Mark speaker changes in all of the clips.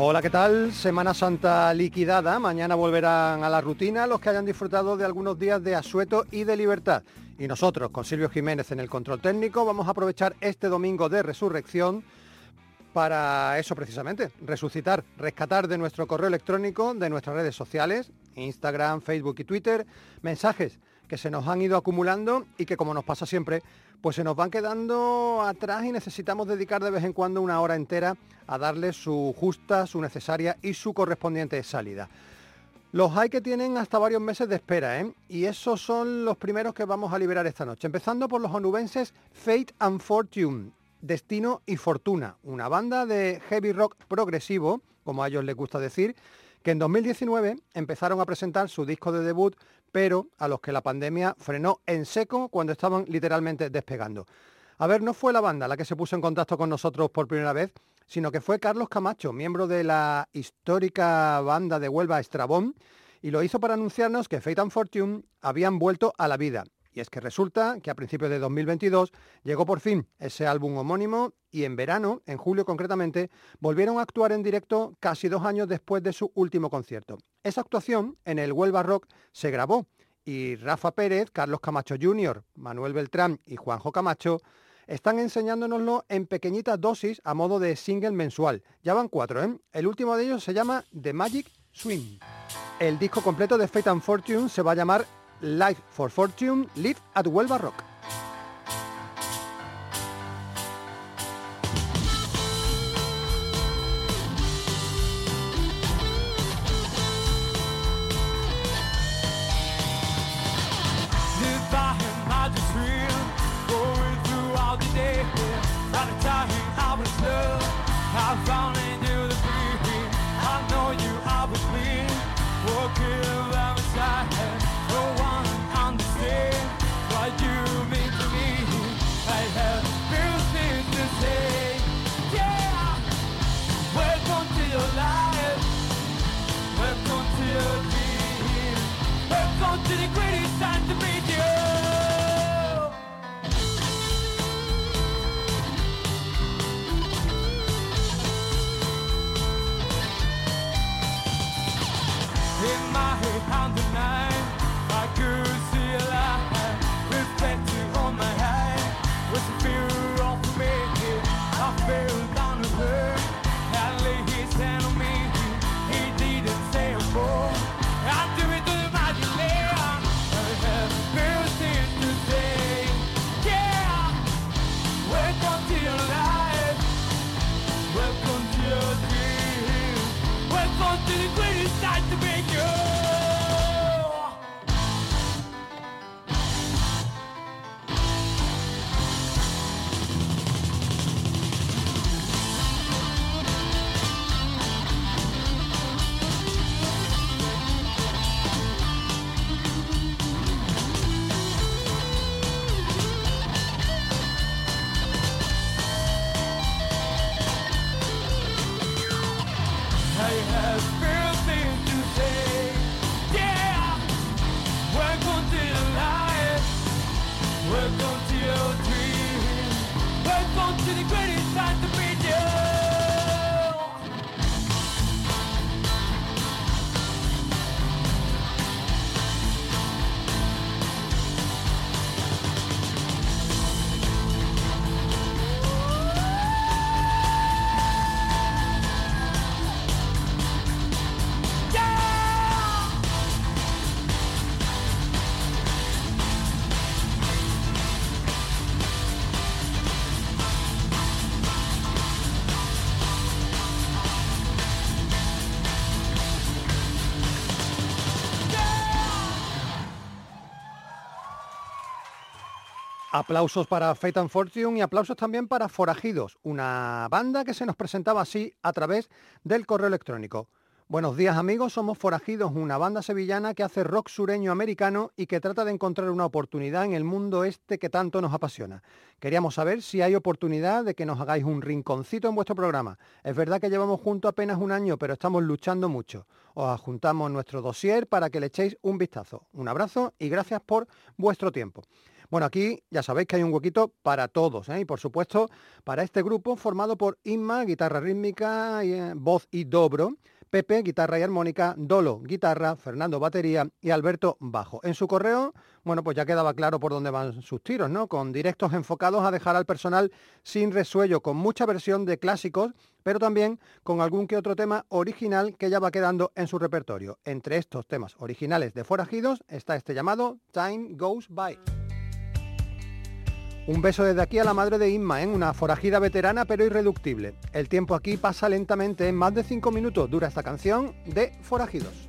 Speaker 1: Hola, ¿qué tal? Semana Santa liquidada. Mañana volverán a la rutina los que hayan disfrutado de algunos días de asueto y de libertad. Y nosotros, con Silvio Jiménez en el control técnico, vamos a aprovechar este domingo de resurrección para eso precisamente, resucitar, rescatar de nuestro correo electrónico, de nuestras redes sociales, Instagram, Facebook y Twitter, mensajes que se nos han ido acumulando y que como nos pasa siempre, pues se nos van quedando atrás y necesitamos dedicar de vez en cuando una hora entera a darle su justa, su necesaria y su correspondiente salida. Los hay que tienen hasta varios meses de espera, ¿eh? Y esos son los primeros que vamos a liberar esta noche. Empezando por los onubenses Fate and Fortune, Destino y Fortuna, una banda de heavy rock progresivo, como a ellos les gusta decir, que en 2019 empezaron a presentar su disco de debut, pero a los que la pandemia frenó en seco cuando estaban literalmente despegando. A ver, no fue la banda la que se puso en contacto con nosotros por primera vez, sino que fue Carlos Camacho, miembro de la histórica banda de Huelva Estrabón, y lo hizo para anunciarnos que Fate and Fortune habían vuelto a la vida. Y es que resulta que a principios de 2022 llegó por fin ese álbum homónimo y en verano, en julio concretamente, volvieron a actuar en directo casi dos años después de su último concierto. Esa actuación en el Huelva Rock se grabó y Rafa Pérez, Carlos Camacho Jr., Manuel Beltrán y Juanjo Camacho están enseñándonoslo en pequeñitas dosis a modo de single mensual. Ya van cuatro, ¿eh? El último de ellos se llama The Magic Swing. El disco completo de Fate and Fortune se va a llamar Life for Fortune Live at Huelva Rock. Aplausos para Fate and Fortune y aplausos también para Forajidos, una banda que se nos presentaba así a través del correo electrónico. Buenos días amigos, somos Forajidos, una banda sevillana que hace rock sureño americano y que trata de encontrar una oportunidad en el mundo este que tanto nos apasiona. Queríamos saber si hay oportunidad de que nos hagáis un rinconcito en vuestro programa. Es verdad que llevamos juntos apenas un año, pero estamos luchando mucho. Os adjuntamos nuestro dossier para que le echéis un vistazo. Un abrazo y gracias por vuestro tiempo. Bueno, aquí ya sabéis que hay un huequito para todos, ¿eh? y por supuesto para este grupo formado por Inma, guitarra rítmica, eh, voz y dobro, Pepe, guitarra y armónica, Dolo, guitarra, Fernando, batería y Alberto, bajo. En su correo, bueno, pues ya quedaba claro por dónde van sus tiros, ¿no? Con directos enfocados a dejar al personal sin resuello, con mucha versión de clásicos, pero también con algún que otro tema original que ya va quedando en su repertorio. Entre estos temas originales de Forajidos está este llamado Time Goes By. Un beso desde aquí a la madre de Inma, en ¿eh? una forajida veterana pero irreductible. El tiempo aquí pasa lentamente, en más de 5 minutos dura esta canción de Forajidos.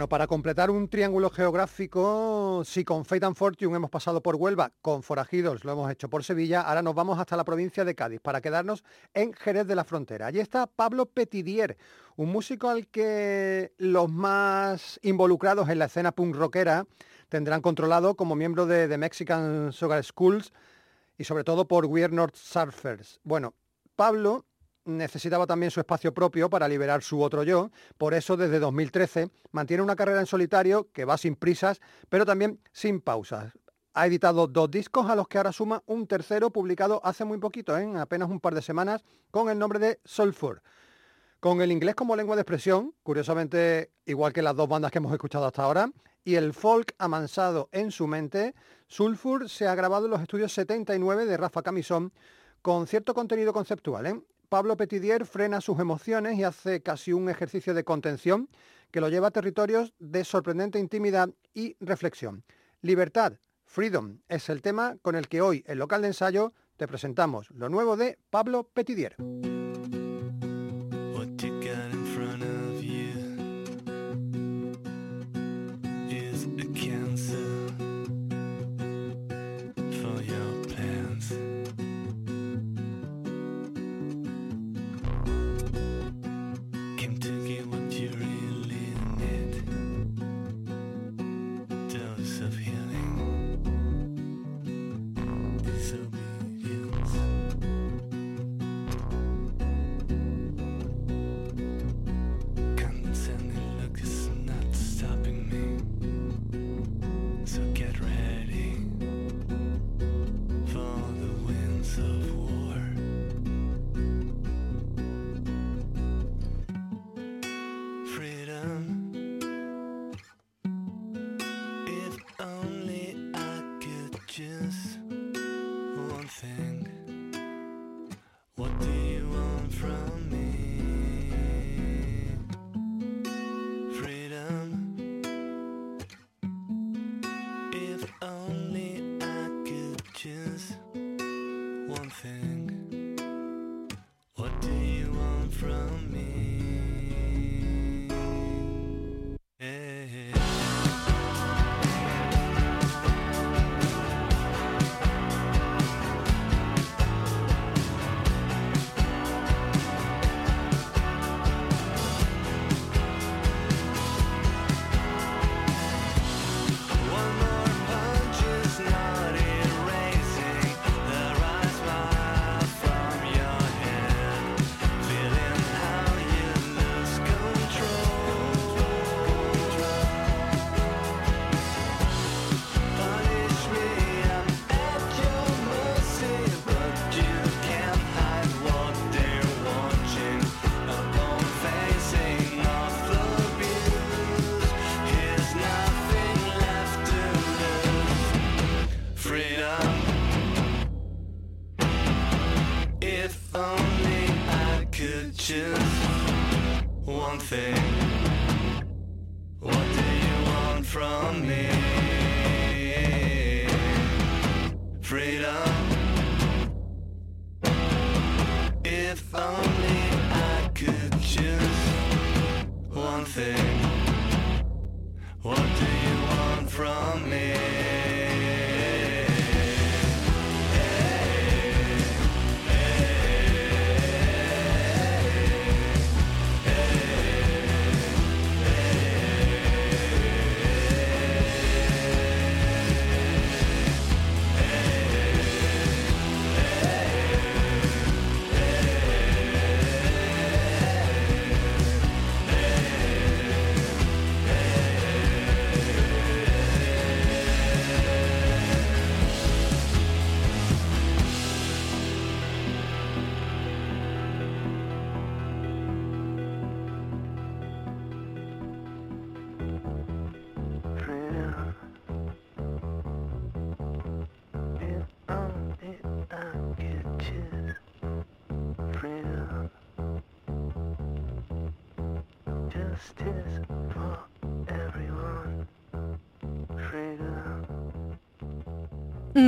Speaker 2: Bueno, para completar un triángulo geográfico, si con Fate and Fortune hemos pasado por Huelva, con Forajidos lo hemos hecho por Sevilla, ahora nos vamos hasta la provincia de Cádiz para quedarnos en Jerez de la Frontera. Allí está Pablo Petidier, un músico al que los más involucrados en la escena punk rockera tendrán controlado como miembro de The Mexican Sugar Schools y sobre todo por Weird North Surfers. Bueno, Pablo necesitaba también su espacio propio para liberar su otro yo, por eso desde 2013 mantiene una carrera en solitario que va sin prisas, pero también sin pausas. Ha editado dos discos a los que ahora suma un tercero publicado hace muy poquito, en apenas un par de semanas, con el nombre de Sulfur. Con el inglés como lengua de expresión, curiosamente igual que las dos bandas que hemos escuchado hasta ahora, y el folk amansado en su mente, Sulfur se ha grabado en los estudios 79 de Rafa Camisón con cierto contenido conceptual. ¿eh? Pablo Petidier frena sus emociones y hace casi un ejercicio de contención que lo lleva a territorios de sorprendente intimidad y reflexión. Libertad, freedom, es el tema con el que hoy en local de ensayo te presentamos lo nuevo de Pablo Petidier.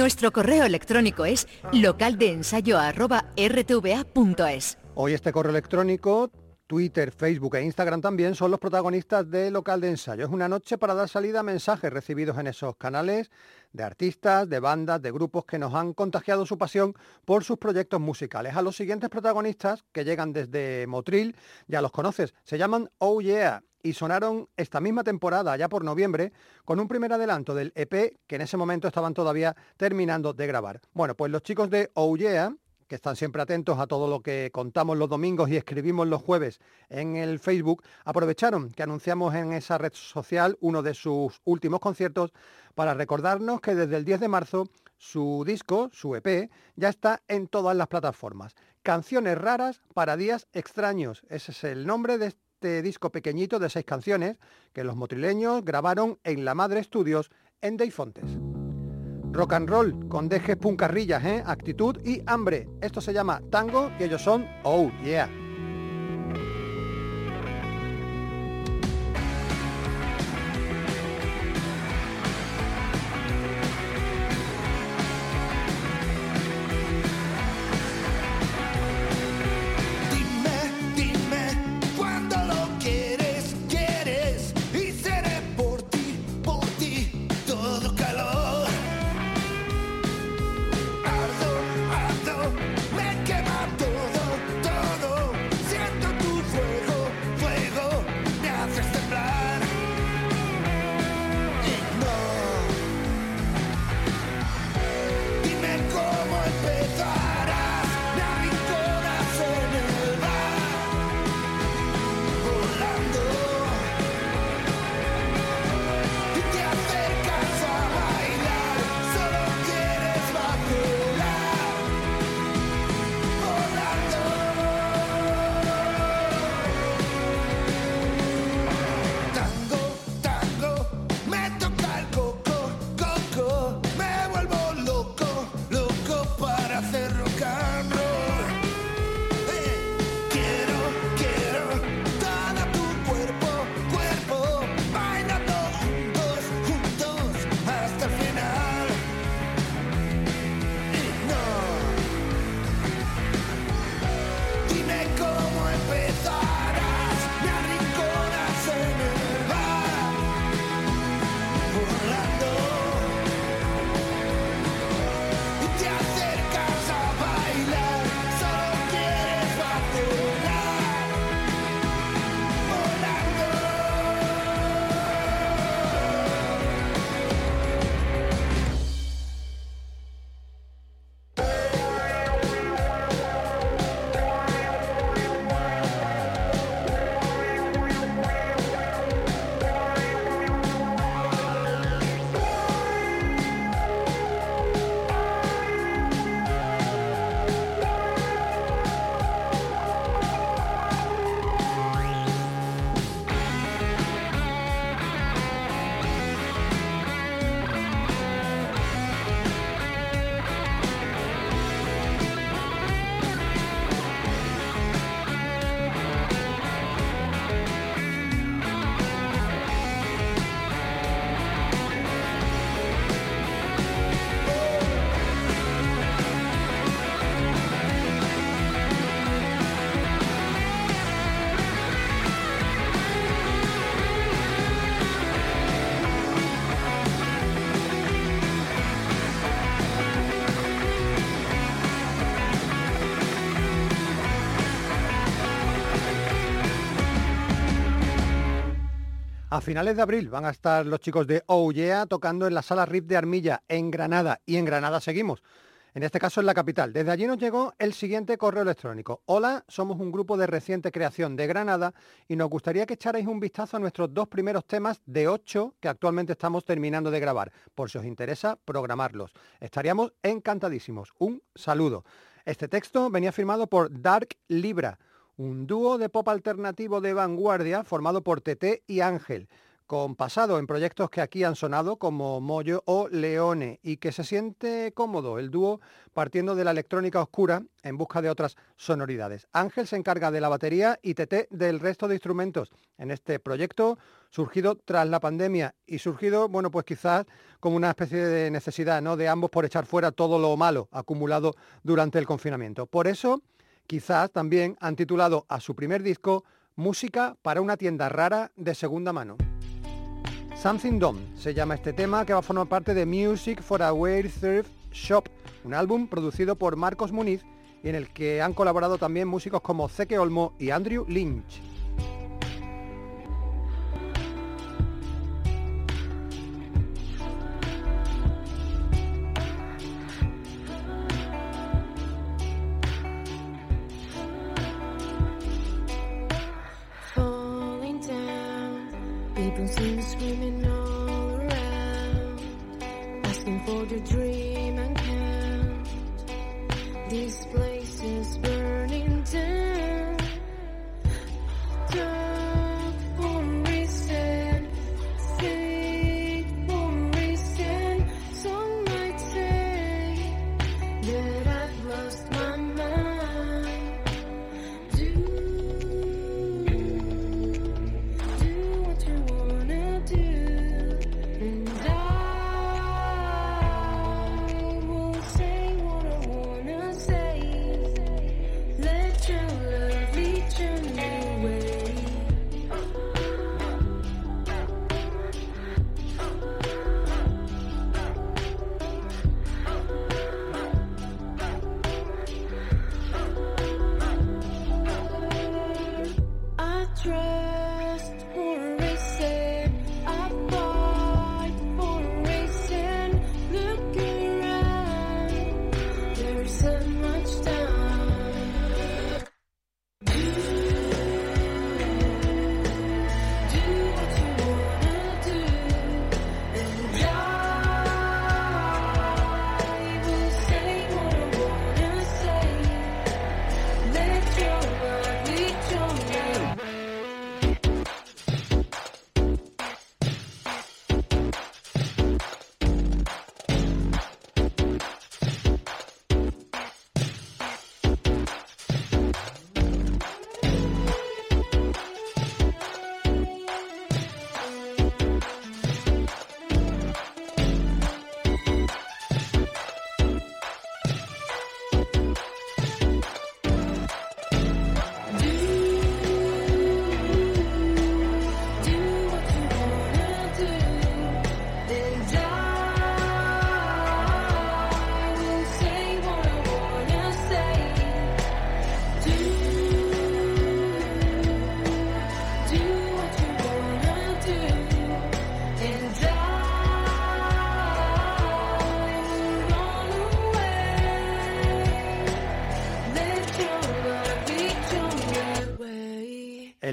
Speaker 3: Nuestro correo electrónico es localdeensayo.rtva.es.
Speaker 2: Hoy este correo electrónico
Speaker 1: Twitter, Facebook e Instagram también son los protagonistas de local de ensayo. Es una noche para dar salida a mensajes recibidos en esos canales de artistas, de bandas, de grupos que nos han contagiado su pasión por sus proyectos musicales. A los siguientes protagonistas que llegan desde Motril, ya los conoces, se llaman Oh Yeah y sonaron esta misma temporada, ya por noviembre, con un primer adelanto del EP que en ese momento estaban todavía terminando de grabar. Bueno, pues los chicos de Oh que están siempre atentos a todo lo que contamos los domingos y escribimos los jueves en el Facebook, aprovecharon que anunciamos en esa red social uno de sus últimos conciertos para recordarnos que desde el 10 de marzo su disco, su EP, ya está en todas las plataformas. Canciones raras para días extraños. Ese es el nombre de este disco pequeñito de seis canciones que los motrileños grabaron en La Madre Estudios en Deifontes. Rock and roll con dejes puncarrillas, ¿eh? actitud y hambre. Esto se llama tango y ellos son Oh Yeah. Finales de abril van a estar los chicos de Oh tocando en la sala RIP de Armilla, en Granada. Y en Granada seguimos. En este caso en la capital. Desde allí nos llegó el siguiente correo electrónico. Hola, somos un grupo de reciente creación de Granada y nos gustaría que echarais un vistazo a nuestros dos primeros temas de ocho que actualmente estamos terminando de grabar, por si os interesa programarlos. Estaríamos encantadísimos. Un saludo. Este texto venía firmado por Dark Libra un dúo de pop alternativo de vanguardia formado por Tete y Ángel, con pasado en proyectos que aquí han sonado como Moyo o Leone y que se siente cómodo el dúo partiendo de la electrónica oscura en busca de otras sonoridades. Ángel se encarga de la batería y Tete del resto de instrumentos en este proyecto surgido tras la pandemia y surgido, bueno, pues quizás como una especie de necesidad, ¿no? De ambos por echar fuera todo lo malo acumulado durante el confinamiento. Por eso Quizás también han titulado a su primer disco Música para una tienda rara de segunda mano. Something Done se llama este tema que va a formar parte de Music for a Weird Shop, un álbum producido por Marcos Muniz y en el que han colaborado también músicos como Zeke Olmo y Andrew Lynch. your dream.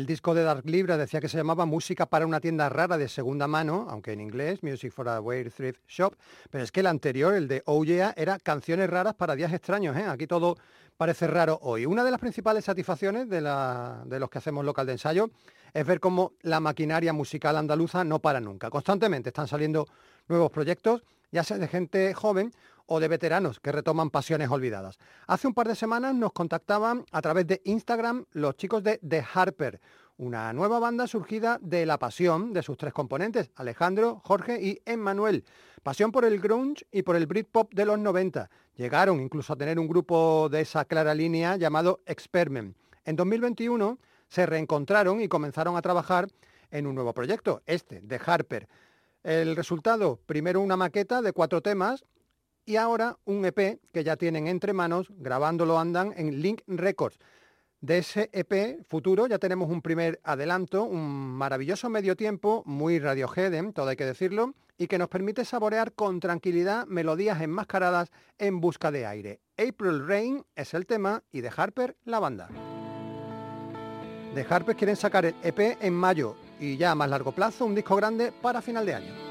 Speaker 1: Disco de Dark Libra decía que se llamaba Música para una tienda rara de segunda mano, aunque en inglés, Music for a Weird Thrift Shop, pero es que el anterior, el de Oh era canciones raras para días extraños, ¿eh? Aquí todo parece raro hoy. Una de las principales satisfacciones de, de los que hacemos local de ensayo es ver cómo la maquinaria musical andaluza no para nunca. Constantemente están saliendo nuevos proyectos, ya sea de gente joven o de veteranos que retoman pasiones olvidadas. Hace un par de semanas nos contactaban a través de Instagram los chicos de The Harper, una nueva banda surgida de la pasión de sus tres componentes, Alejandro, Jorge y Emmanuel. Pasión por el grunge y por el Britpop de los 90. Llegaron incluso a tener un grupo de esa clara línea llamado Experiment. En 2021 se reencontraron y comenzaron a trabajar en un nuevo proyecto, este, de Harper. El resultado, primero una maqueta de cuatro temas y ahora un EP que ya tienen entre manos, grabándolo andan en Link Records. De ese EP futuro ya tenemos un primer adelanto, un maravilloso medio tiempo, muy Radiohead, todo hay que decirlo, y que nos permite saborear con tranquilidad melodías enmascaradas en busca de aire. April Rain es el tema y de Harper la banda. De Harper quieren sacar el EP en mayo y ya a más largo plazo un disco grande para final de año.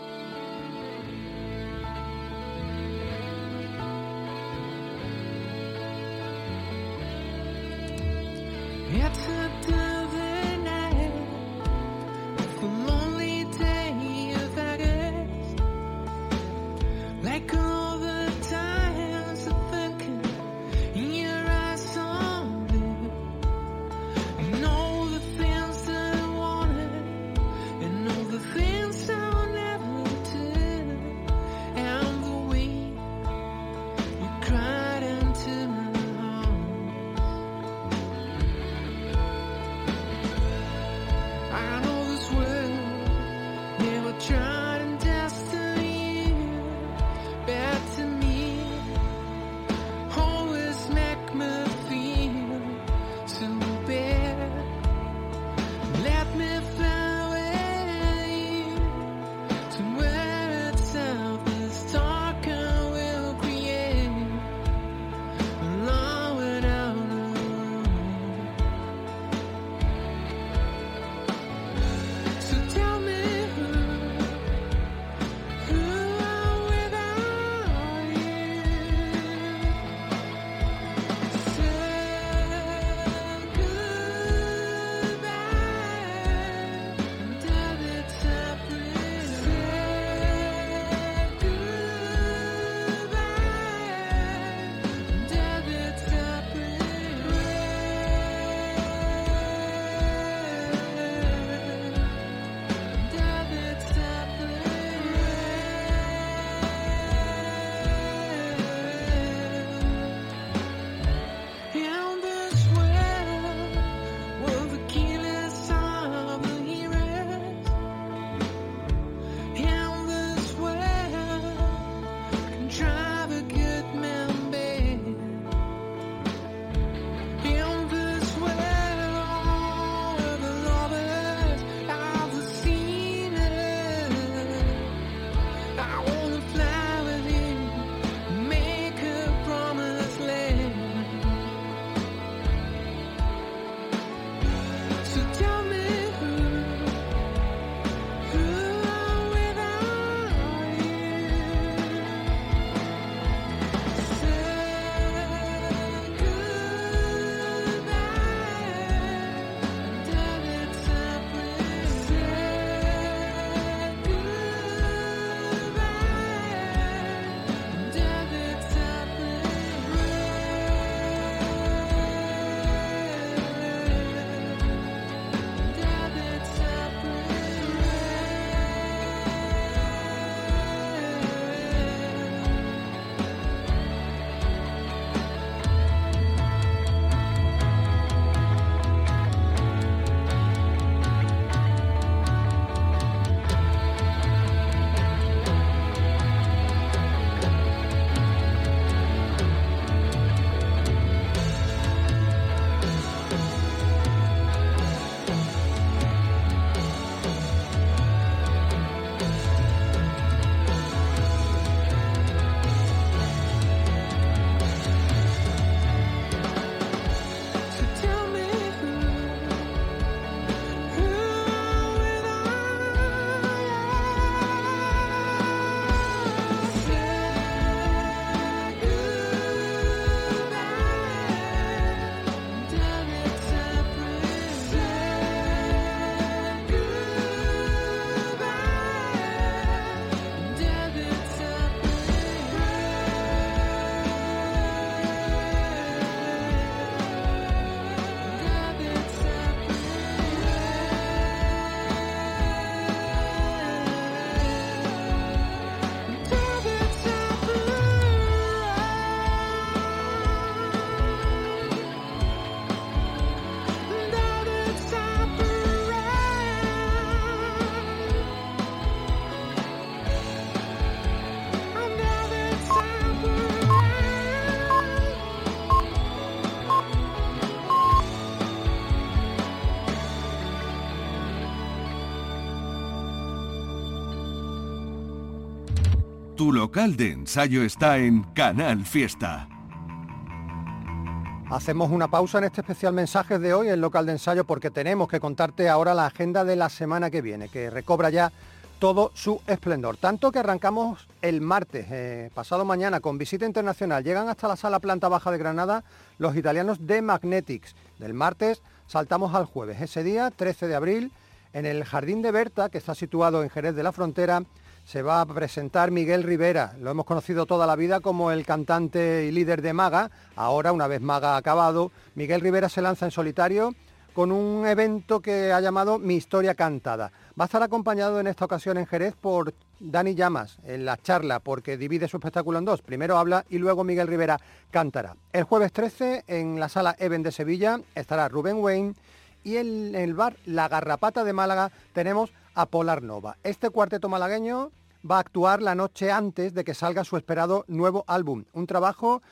Speaker 4: Tu local de ensayo está en Canal Fiesta.
Speaker 1: Hacemos una pausa en este especial mensaje de hoy, el local de ensayo, porque tenemos que contarte ahora la agenda de la semana que viene, que recobra ya todo su esplendor. Tanto que arrancamos el martes, eh, pasado mañana, con visita internacional. Llegan hasta la sala planta baja de Granada los italianos de Magnetics. Del martes saltamos al jueves. Ese día, 13 de abril, en el Jardín de Berta, que está situado en Jerez de la Frontera, se va a presentar Miguel Rivera. Lo hemos conocido toda la vida como el cantante y líder de Maga. Ahora, una vez Maga acabado, Miguel Rivera se lanza en solitario con un evento que ha llamado Mi Historia Cantada. Va a estar acompañado en esta ocasión en Jerez por Dani Llamas en la charla, porque divide su espectáculo en dos. Primero habla y luego Miguel Rivera cantará. El jueves 13 en la sala Even de Sevilla estará Rubén Wayne y en el bar La Garrapata de Málaga tenemos a Polar Nova. Este cuarteto malagueño va a actuar la noche antes de que salga su esperado nuevo álbum, un trabajo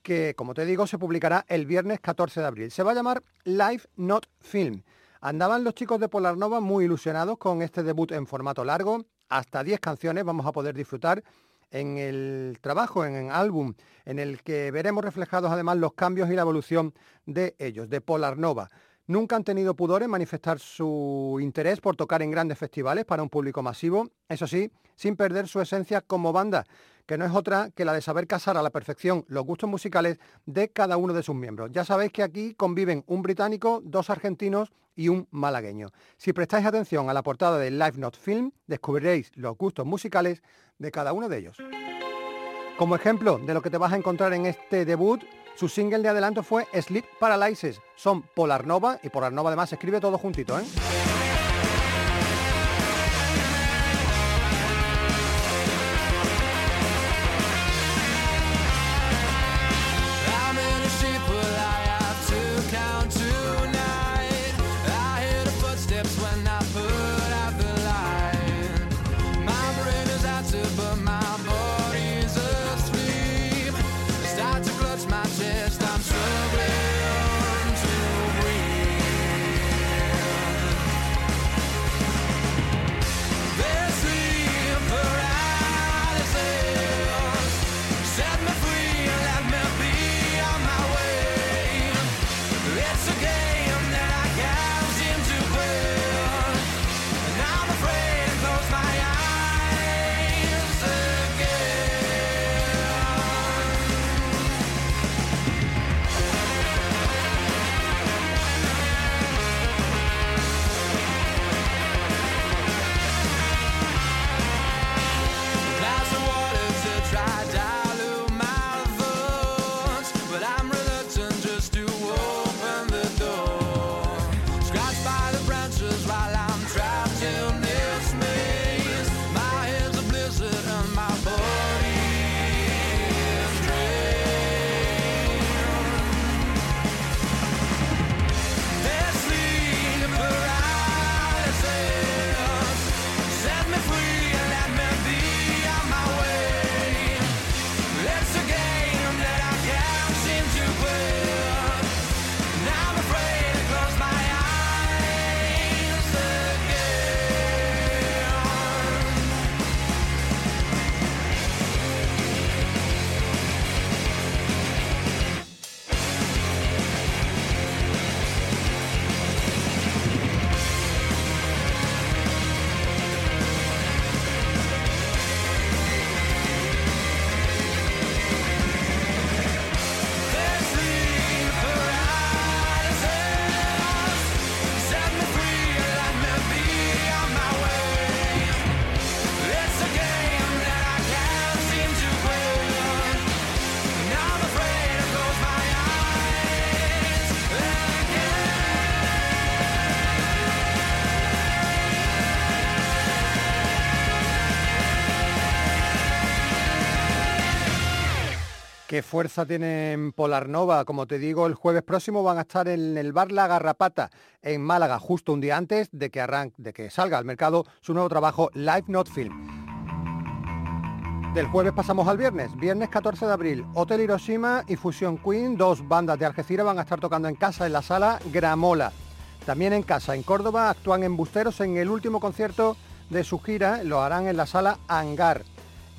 Speaker 1: que, como te digo, se publicará el viernes 14 de abril. Se va a llamar Live Not Film. Andaban los chicos de Polar Nova muy ilusionados con este debut en formato largo. Hasta 10 canciones vamos a poder disfrutar en el trabajo, en el álbum, en el que veremos reflejados además los cambios y la evolución de ellos, de Polar Nova. Nunca han tenido pudor en manifestar su interés por tocar en grandes festivales para un público masivo, eso sí, sin perder su esencia como banda, que no es otra que la de saber casar a la perfección los gustos musicales de cada uno de sus miembros. Ya sabéis que aquí conviven un británico, dos argentinos y un malagueño. Si prestáis atención a la portada de Live Not Film, descubriréis los gustos musicales de cada uno de ellos. Como ejemplo de lo que te vas a encontrar en este debut, su single de adelanto fue Sleep Paralysis. Son Polar Nova y Polar Nova además escribe todo juntito, ¿eh? Qué fuerza tienen Polar Nova. Como te digo, el jueves próximo van a estar en el bar La Garrapata, en Málaga, justo un día antes de que, arranque, de que salga al mercado su nuevo trabajo Live Not Film. Del jueves pasamos al viernes, viernes 14 de abril, Hotel Hiroshima y Fusion Queen, dos bandas de Algeciras van a estar tocando en casa en la sala Gramola. También en casa, en Córdoba, actúan en Busteros en el último concierto de su gira, lo harán en la sala Hangar.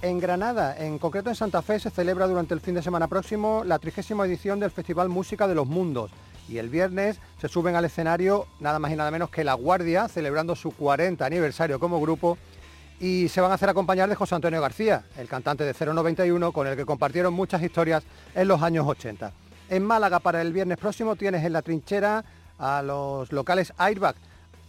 Speaker 1: En Granada, en concreto en Santa Fe, se celebra durante el fin de semana próximo la trigésima edición del Festival Música de los Mundos. Y el viernes se suben al escenario nada más y nada menos que La Guardia, celebrando su 40 aniversario como grupo. Y se van a hacer acompañar de José Antonio García, el cantante de 091, con el que compartieron muchas historias en los años 80. En Málaga, para el viernes próximo, tienes en la trinchera a los locales Airbag,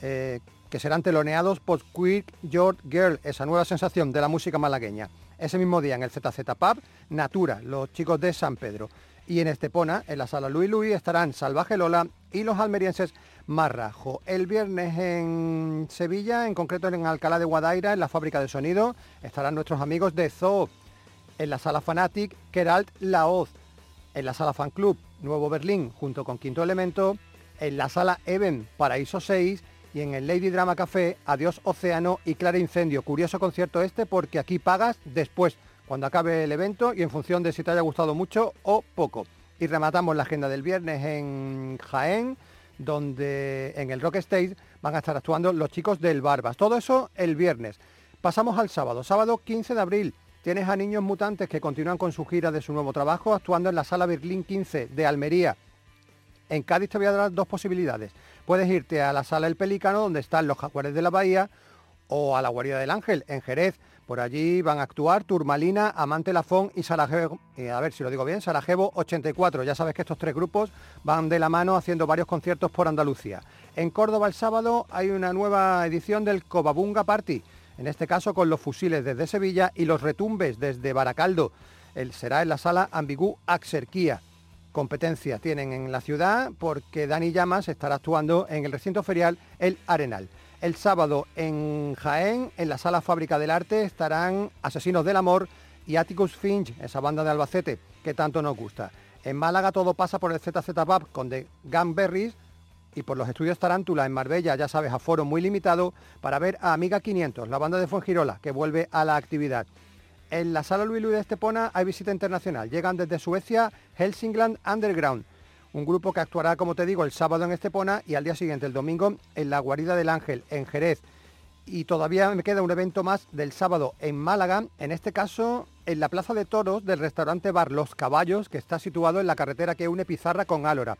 Speaker 1: eh, que serán teloneados por Quick Your Girl, esa nueva sensación de la música malagueña. Ese mismo día en el ZZ Pub, Natura, los chicos de San Pedro. Y en Estepona, en la sala Louis Louis, estarán Salvaje Lola y los almerienses Marrajo. El viernes en Sevilla, en concreto en Alcalá de Guadaira, en la fábrica de sonido, estarán nuestros amigos de Zoo. En la sala Fanatic, Keralt Laoz. En la sala Fan Club, Nuevo Berlín, junto con Quinto Elemento. En la sala Even, Paraíso 6 y en el Lady Drama Café, Adiós Océano y Clara Incendio. Curioso concierto este porque aquí pagas después, cuando acabe el evento y en función de si te haya gustado mucho o poco. Y rematamos la agenda del viernes en Jaén, donde en el Rock Stage van a estar actuando los chicos del Barbas. Todo eso el viernes. Pasamos al sábado, sábado 15 de abril. Tienes a Niños Mutantes que continúan con su gira de su nuevo trabajo, actuando en la Sala Berlín 15 de Almería. En Cádiz te voy a dar dos posibilidades. Puedes irte a la sala El Pelícano, donde están los jaguares de la Bahía, o a la Guarida del Ángel, en Jerez. Por allí van a actuar Turmalina, Amante Lafón y Sarajevo, eh, a ver si lo digo bien, Sarajevo 84. Ya sabes que estos tres grupos van de la mano haciendo varios conciertos por Andalucía. En Córdoba el sábado hay una nueva edición del Cobabunga Party, en este caso con los fusiles desde Sevilla y los retumbes desde Baracaldo. El, será en la sala Ambigú Axerquía competencia tienen en la ciudad porque Dani Llamas estará actuando en el recinto ferial El Arenal. El sábado en Jaén, en la sala Fábrica del Arte, estarán Asesinos del Amor y Atticus Finch, esa banda de Albacete que tanto nos gusta. En Málaga todo pasa por el ZZ Pub con The Gunberries y por los estudios Tarántula en Marbella, ya sabes, a foro muy limitado para ver a Amiga 500, la banda de Fuengirola, que vuelve a la actividad. En la sala Luis Luis de Estepona hay visita internacional. Llegan desde Suecia Helsingland Underground, un grupo que actuará, como te digo, el sábado en Estepona y al día siguiente, el domingo, en la Guarida del Ángel, en Jerez. Y todavía me queda un evento más del sábado en Málaga, en este caso en la Plaza de Toros del restaurante Bar Los Caballos, que está situado en la carretera que une Pizarra con Álora.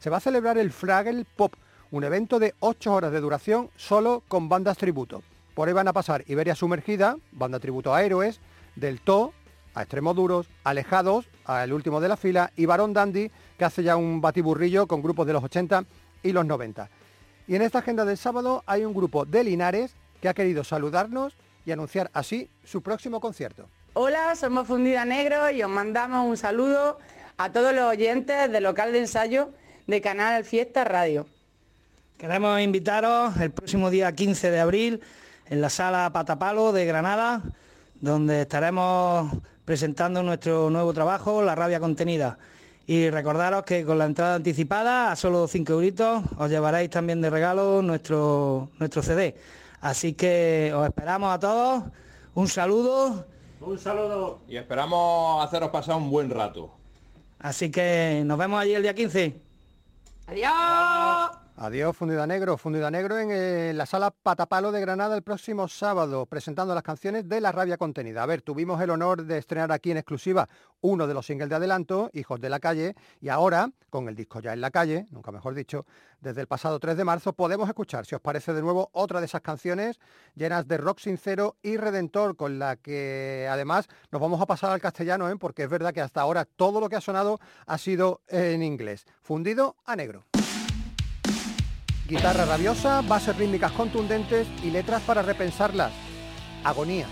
Speaker 1: Se va a celebrar el Fraggle Pop, un evento de 8 horas de duración solo con bandas tributo. Por ahí van a pasar Iberia Sumergida, banda tributo a héroes, del To a Extremos Duros, Alejados, al último de la fila, y Barón Dandy, que hace ya un batiburrillo con grupos de los 80 y los 90. Y en esta agenda del sábado hay un grupo de Linares que ha querido saludarnos y anunciar así su próximo concierto.
Speaker 5: Hola, somos Fundida Negro y os mandamos un saludo a todos los oyentes del local de ensayo de Canal Fiesta Radio.
Speaker 6: Queremos invitaros el próximo día 15 de abril en la sala Patapalo de Granada donde estaremos presentando nuestro nuevo trabajo, La Rabia Contenida. Y recordaros que con la entrada anticipada, a solo 5 euritos, os llevaréis también de regalo nuestro, nuestro CD. Así que os esperamos a todos. Un saludo.
Speaker 7: Un saludo. Y esperamos haceros pasar un buen rato.
Speaker 6: Así que nos vemos allí el día 15.
Speaker 5: Adiós.
Speaker 1: Adiós, Fundida Negro. Fundida Negro en eh, la sala Patapalo de Granada el próximo sábado, presentando las canciones de La Rabia Contenida. A ver, tuvimos el honor de estrenar aquí en exclusiva uno de los singles de adelanto, Hijos de la Calle, y ahora, con el disco ya en la calle, nunca mejor dicho, desde el pasado 3 de marzo podemos escuchar, si os parece de nuevo, otra de esas canciones llenas de rock sincero y redentor, con la que además nos vamos a pasar al castellano, ¿eh? porque es verdad que hasta ahora todo lo que ha sonado ha sido en inglés. Fundido a negro. Guitarra rabiosa, bases rítmicas contundentes y letras para repensarlas. Agonía.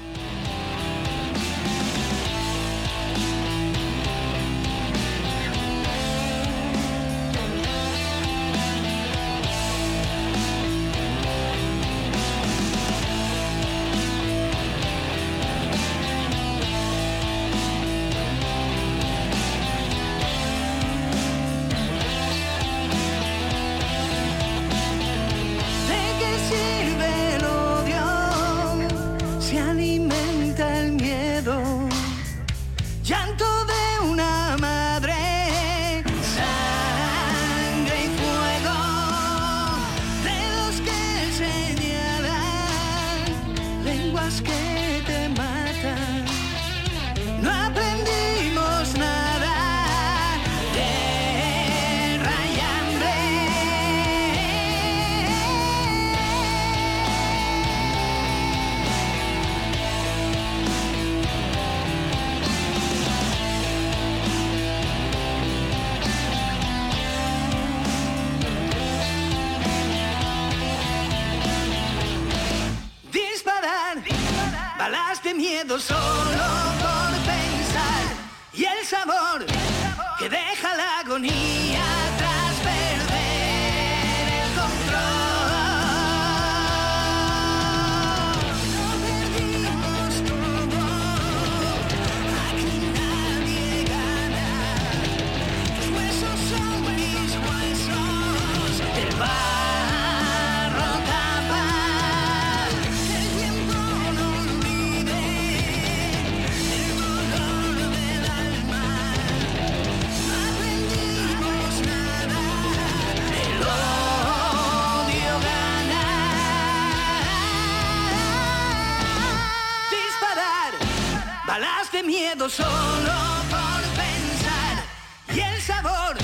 Speaker 8: Miedo solo por pensar. Y el sabor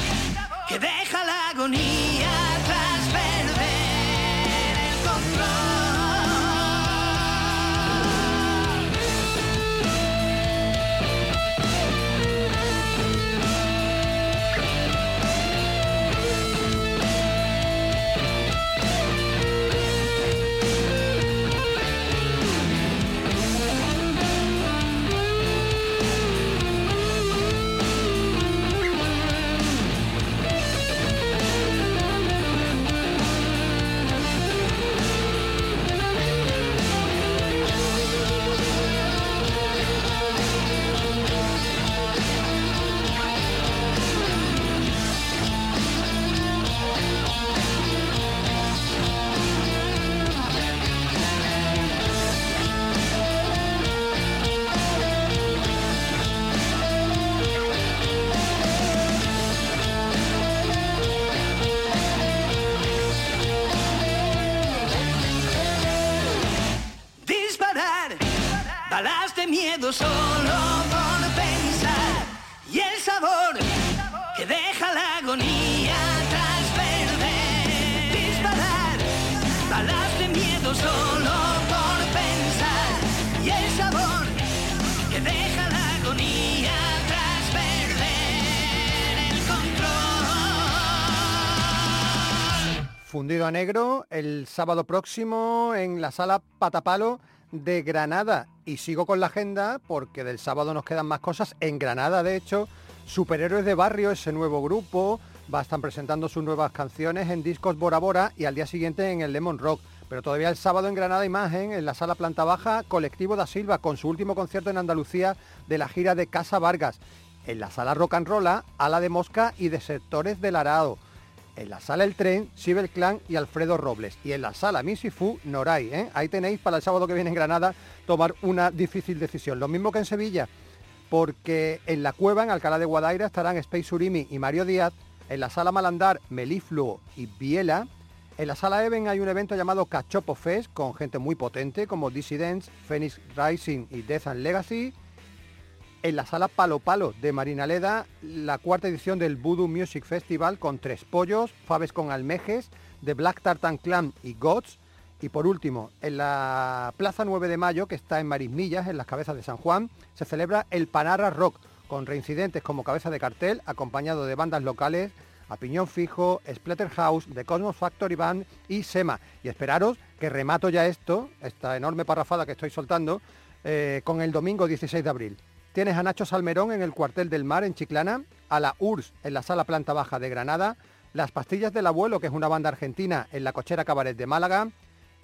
Speaker 8: solo por pensar y el sabor que deja la agonía tras perder. Disparar balas de miedo solo por pensar y el sabor que deja la agonía tras perder el control.
Speaker 1: Fundido a negro el sábado próximo en la sala Patapalo de Granada. Y sigo con la agenda porque del sábado nos quedan más cosas. En Granada, de hecho, Superhéroes de Barrio, ese nuevo grupo, va a estar presentando sus nuevas canciones en discos Bora Bora y al día siguiente en el Lemon Rock. Pero todavía el sábado en Granada Imagen, en la sala planta baja, Colectivo da Silva, con su último concierto en Andalucía de la gira de Casa Vargas. En la sala Rock and Rolla, Ala de Mosca y de Sectores del Arado. En la sala El Tren, Sibel Clan y Alfredo Robles. Y en la sala Misifu, Noray. ¿eh? Ahí tenéis para el sábado que viene en Granada tomar una difícil decisión. Lo mismo que en Sevilla, porque en la cueva, en Alcalá de Guadaira, estarán Space Urimi y Mario Díaz. En la sala Malandar, Melifluo y Biela. En la sala Even hay un evento llamado Cachopo Fest con gente muy potente como Dissidents, Phoenix Rising y Death and Legacy. En la sala Palo Palo de Marina Leda, la cuarta edición del Voodoo Music Festival con Tres Pollos, Faves con Almejes, The Black Tartan Clan y Gods. Y por último, en la Plaza 9 de Mayo, que está en Marismillas, en las cabezas de San Juan, se celebra el Panarra Rock, con reincidentes como cabeza de cartel, acompañado de bandas locales, A Piñón Fijo, Splatterhouse, The Cosmos Factory Band y Sema. Y esperaros que remato ya esto, esta enorme parrafada que estoy soltando, eh, con el domingo 16 de abril. Tienes a Nacho Salmerón en el Cuartel del Mar en Chiclana, a la URSS en la Sala Planta Baja de Granada, Las Pastillas del Abuelo, que es una banda argentina, en la Cochera Cabaret de Málaga,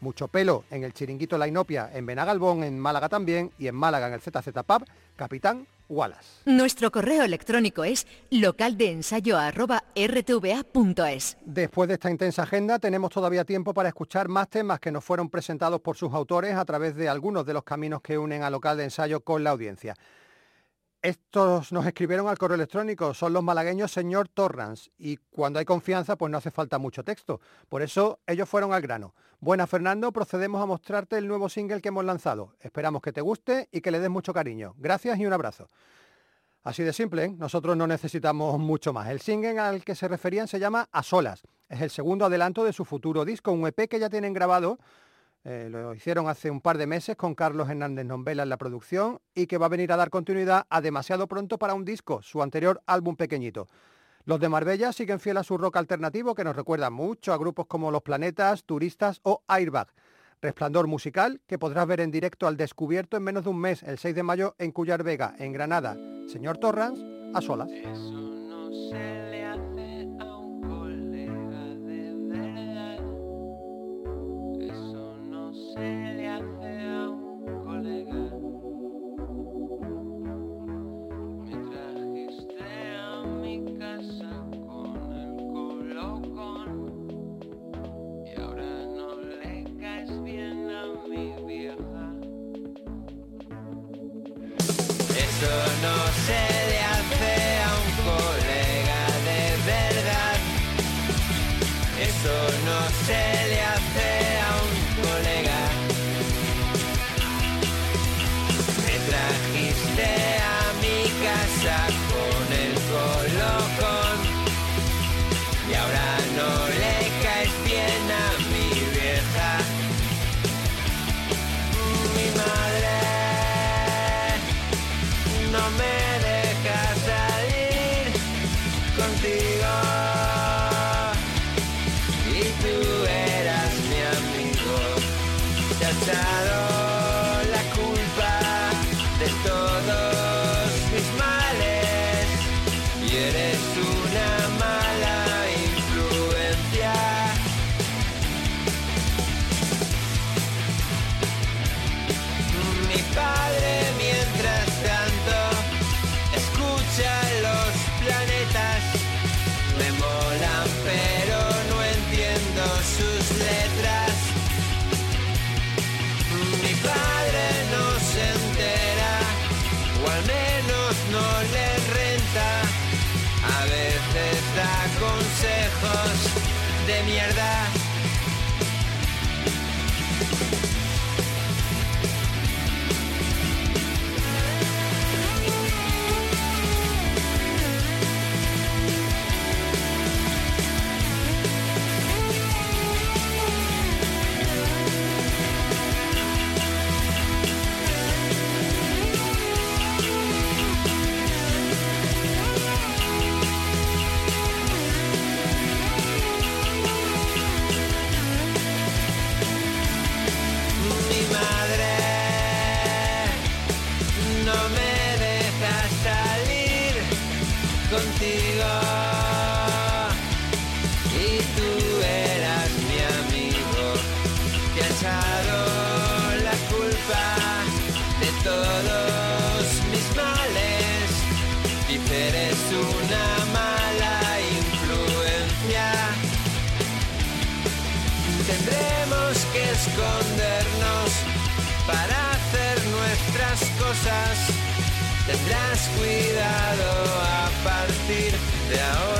Speaker 1: Mucho Pelo en el Chiringuito La Inopia en Benagalbón, en Málaga también, y en Málaga en el ZZ Pub, Capitán Wallace.
Speaker 3: Nuestro correo electrónico es localdeensayo@rtva.es.
Speaker 1: Después de esta intensa agenda tenemos todavía tiempo para escuchar más temas que nos fueron presentados por sus autores a través de algunos de los caminos que unen a local de ensayo con la audiencia. Estos nos escribieron al correo electrónico, son los malagueños señor Torrans y cuando hay confianza pues no hace falta mucho texto. Por eso ellos fueron al grano. Buena Fernando, procedemos a mostrarte el nuevo single que hemos lanzado. Esperamos que te guste y que le des mucho cariño. Gracias y un abrazo. Así de simple, ¿eh? nosotros no necesitamos mucho más. El single al que se referían se llama A Solas. Es el segundo adelanto de su futuro disco, un EP que ya tienen grabado eh, lo hicieron hace un par de meses con Carlos Hernández Nombela en la producción y que va a venir a dar continuidad a demasiado pronto para un disco, su anterior álbum pequeñito. Los de Marbella siguen fiel a su rock alternativo que nos recuerda mucho a grupos como Los Planetas, Turistas o Airbag. Resplandor musical que podrás ver en directo al descubierto en menos de un mes, el 6 de mayo en Cuyar Vega, en Granada. Señor Torrans, a solas.
Speaker 9: Cuidado a partir de ahora.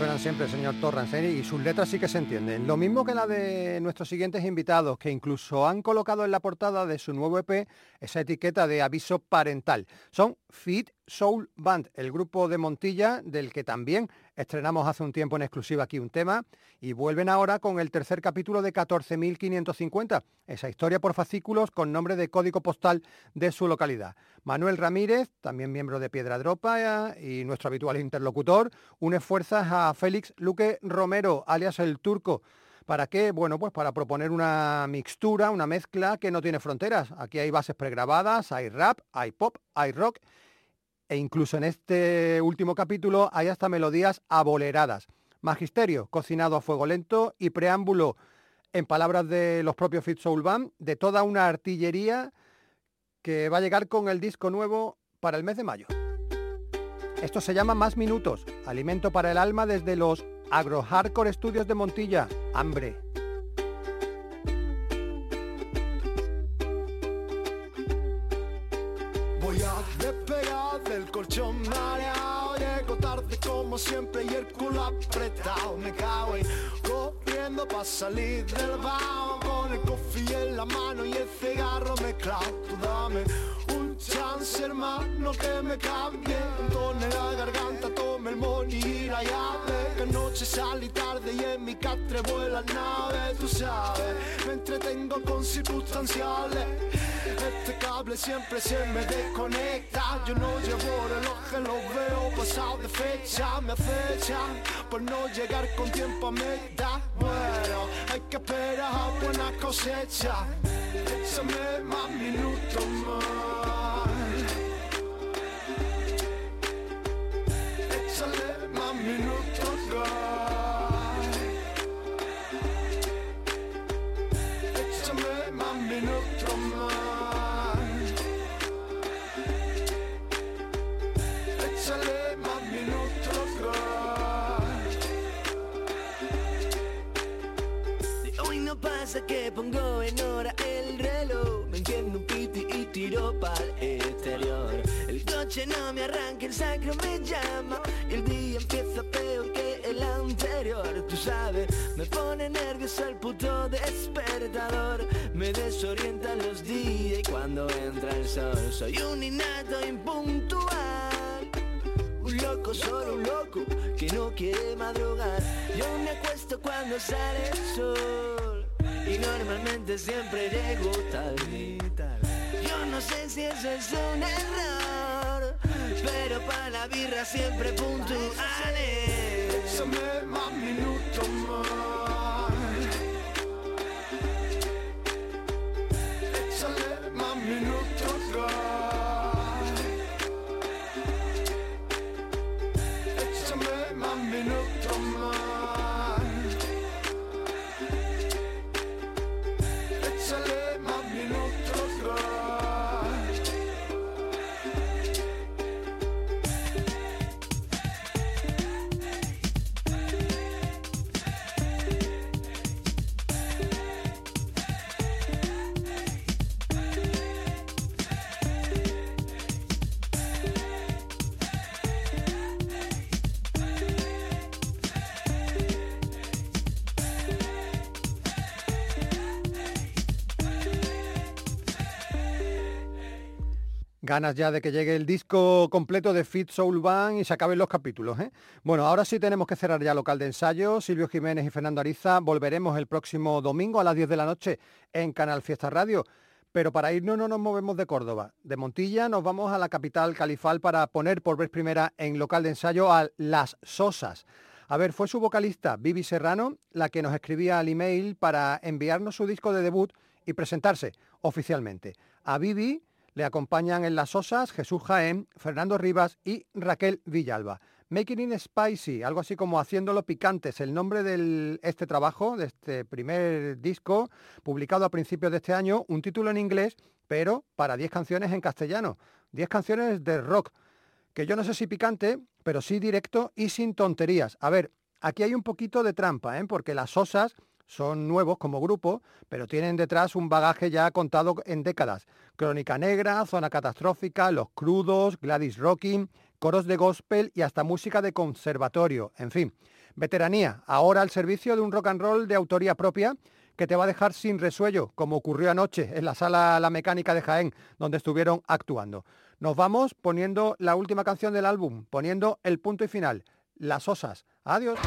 Speaker 1: Suenan siempre, señor Torrance, ¿eh? y sus letras sí que se entienden. Lo mismo que la de nuestros siguientes invitados, que incluso han colocado en la portada de su nuevo EP esa etiqueta de aviso parental. Son Fit Soul Band, el grupo de Montilla, del que también estrenamos hace un tiempo en exclusiva aquí un tema, y vuelven ahora con el tercer capítulo de 14.550, esa historia por fascículos con nombre de código postal de su localidad. Manuel Ramírez, también miembro de Piedra Dropa y nuestro habitual interlocutor, une fuerzas a Félix Luque Romero, alias el Turco, ¿Para qué? Bueno, pues para proponer una mixtura, una mezcla que no tiene fronteras. Aquí hay bases pregrabadas, hay rap, hay pop, hay rock e incluso en este último capítulo hay hasta melodías aboleradas. Magisterio, cocinado a fuego lento y preámbulo, en palabras de los propios Soul Band, de toda una artillería que va a llegar con el disco nuevo para el mes de mayo. Esto se llama Más Minutos, alimento para el alma desde los Agro Hardcore Studios de Montilla, Hambre.
Speaker 10: Del colchón mareado Llego tarde como siempre y el culo apretado. Me cago en corriendo pa' salir del baño Con el coffee en la mano y el cigarro mezclado. Tú dame un chance hermano que me cambie Que noche salí tarde y en mi catre vuela nave Tú sabes, me entretengo con circunstanciales. Este cable siempre se me desconecta. Yo no llevo reloj, lo veo pasado de fecha. Me acechan por no llegar con tiempo a meta. Bueno, hay que esperar buena cosecha. Échame más minutos más. Échale más minutos
Speaker 11: pasa que pongo en hora el reloj Me entiendo un piti y tiro para el El coche no me arranca, el sacro me llama. El día empieza peor que el anterior. Tú sabes, me pone nervioso el puto despertador. Me desorientan los días y cuando entra el sol. Soy un innato impuntual. Un loco, solo un loco que no quiere madrugar. Yo me acuesto cuando sale el sol. Y normalmente siempre llego tarde. Yo no sé si eso es un error, pero para la birra siempre puntuales.
Speaker 10: Échame más minutos más Échale más minutos más Échame más minutos
Speaker 1: Ganas ya de que llegue el disco completo de Fit Soul Band y se acaben los capítulos. ¿eh? Bueno, ahora sí tenemos que cerrar ya local de ensayo. Silvio Jiménez y Fernando Ariza volveremos el próximo domingo a las 10 de la noche en Canal Fiesta Radio. Pero para irnos no nos movemos de Córdoba. De Montilla nos vamos a la capital califal para poner por vez primera en local de ensayo a Las Sosas. A ver, fue su vocalista Vivi Serrano la que nos escribía al email para enviarnos su disco de debut y presentarse oficialmente. A Vivi le acompañan en Las Sosas Jesús Jaén, Fernando Rivas y Raquel Villalba. Making it Spicy, algo así como Haciéndolo Picante, es el nombre de este trabajo, de este primer disco, publicado a principios de este año, un título en inglés, pero para 10 canciones en castellano. 10 canciones de rock, que yo no sé si picante, pero sí directo y sin tonterías. A ver, aquí hay un poquito de trampa, ¿eh? porque Las Sosas son nuevos como grupo, pero tienen detrás un bagaje ya contado en décadas. Crónica Negra, Zona Catastrófica, Los Crudos, Gladys Rocking, coros de gospel y hasta música de conservatorio, en fin. Veteranía, ahora al servicio de un rock and roll de autoría propia que te va a dejar sin resuello, como ocurrió anoche en la sala La Mecánica de Jaén, donde estuvieron actuando. Nos vamos poniendo la última canción del álbum, poniendo el punto y final, Las Osas. Adiós.